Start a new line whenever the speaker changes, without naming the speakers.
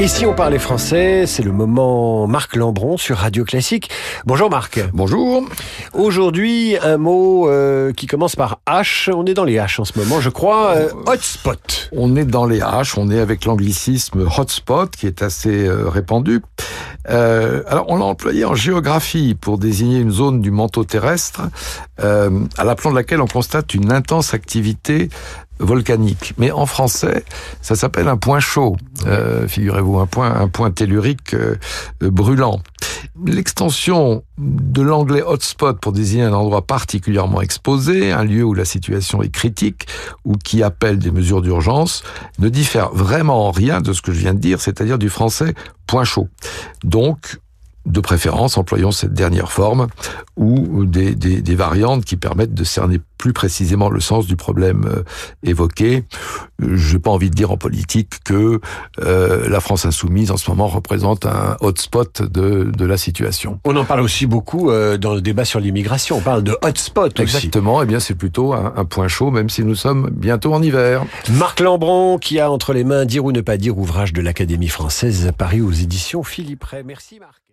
Et si on parlait français, c'est le moment Marc Lambron sur Radio Classique. Bonjour Marc.
Bonjour.
Aujourd'hui, un mot euh, qui commence par H. On est dans les H en ce moment, je crois. Euh, hotspot.
On est dans les H, on est avec l'anglicisme hotspot qui est assez euh, répandu. Euh, alors, on l'a employé en géographie pour désigner une zone du manteau terrestre euh, à l'aplomb de laquelle on constate une intense activité volcanique. Mais en français, ça s'appelle un point chaud. Euh, Figurez-vous, un point, un point tellurique brûlant. L'extension de l'anglais hotspot pour désigner un endroit particulièrement exposé, un lieu où la situation est critique ou qui appelle des mesures d'urgence, ne diffère vraiment en rien de ce que je viens de dire, c'est-à-dire du français point chaud. Donc, de préférence, employons cette dernière forme ou des, des, des, variantes qui permettent de cerner plus précisément le sens du problème euh, évoqué. Je n'ai pas envie de dire en politique que euh, la France insoumise en ce moment représente un hotspot de, de la situation.
On en parle aussi beaucoup euh, dans le débat sur l'immigration. On parle de hotspot
Exactement. Eh bien, c'est plutôt un, un, point chaud, même si nous sommes bientôt en hiver.
Marc Lambron, qui a entre les mains Dire ou ne pas dire, ouvrage de l'Académie française, paru aux éditions Philippe Ray. Merci Marc.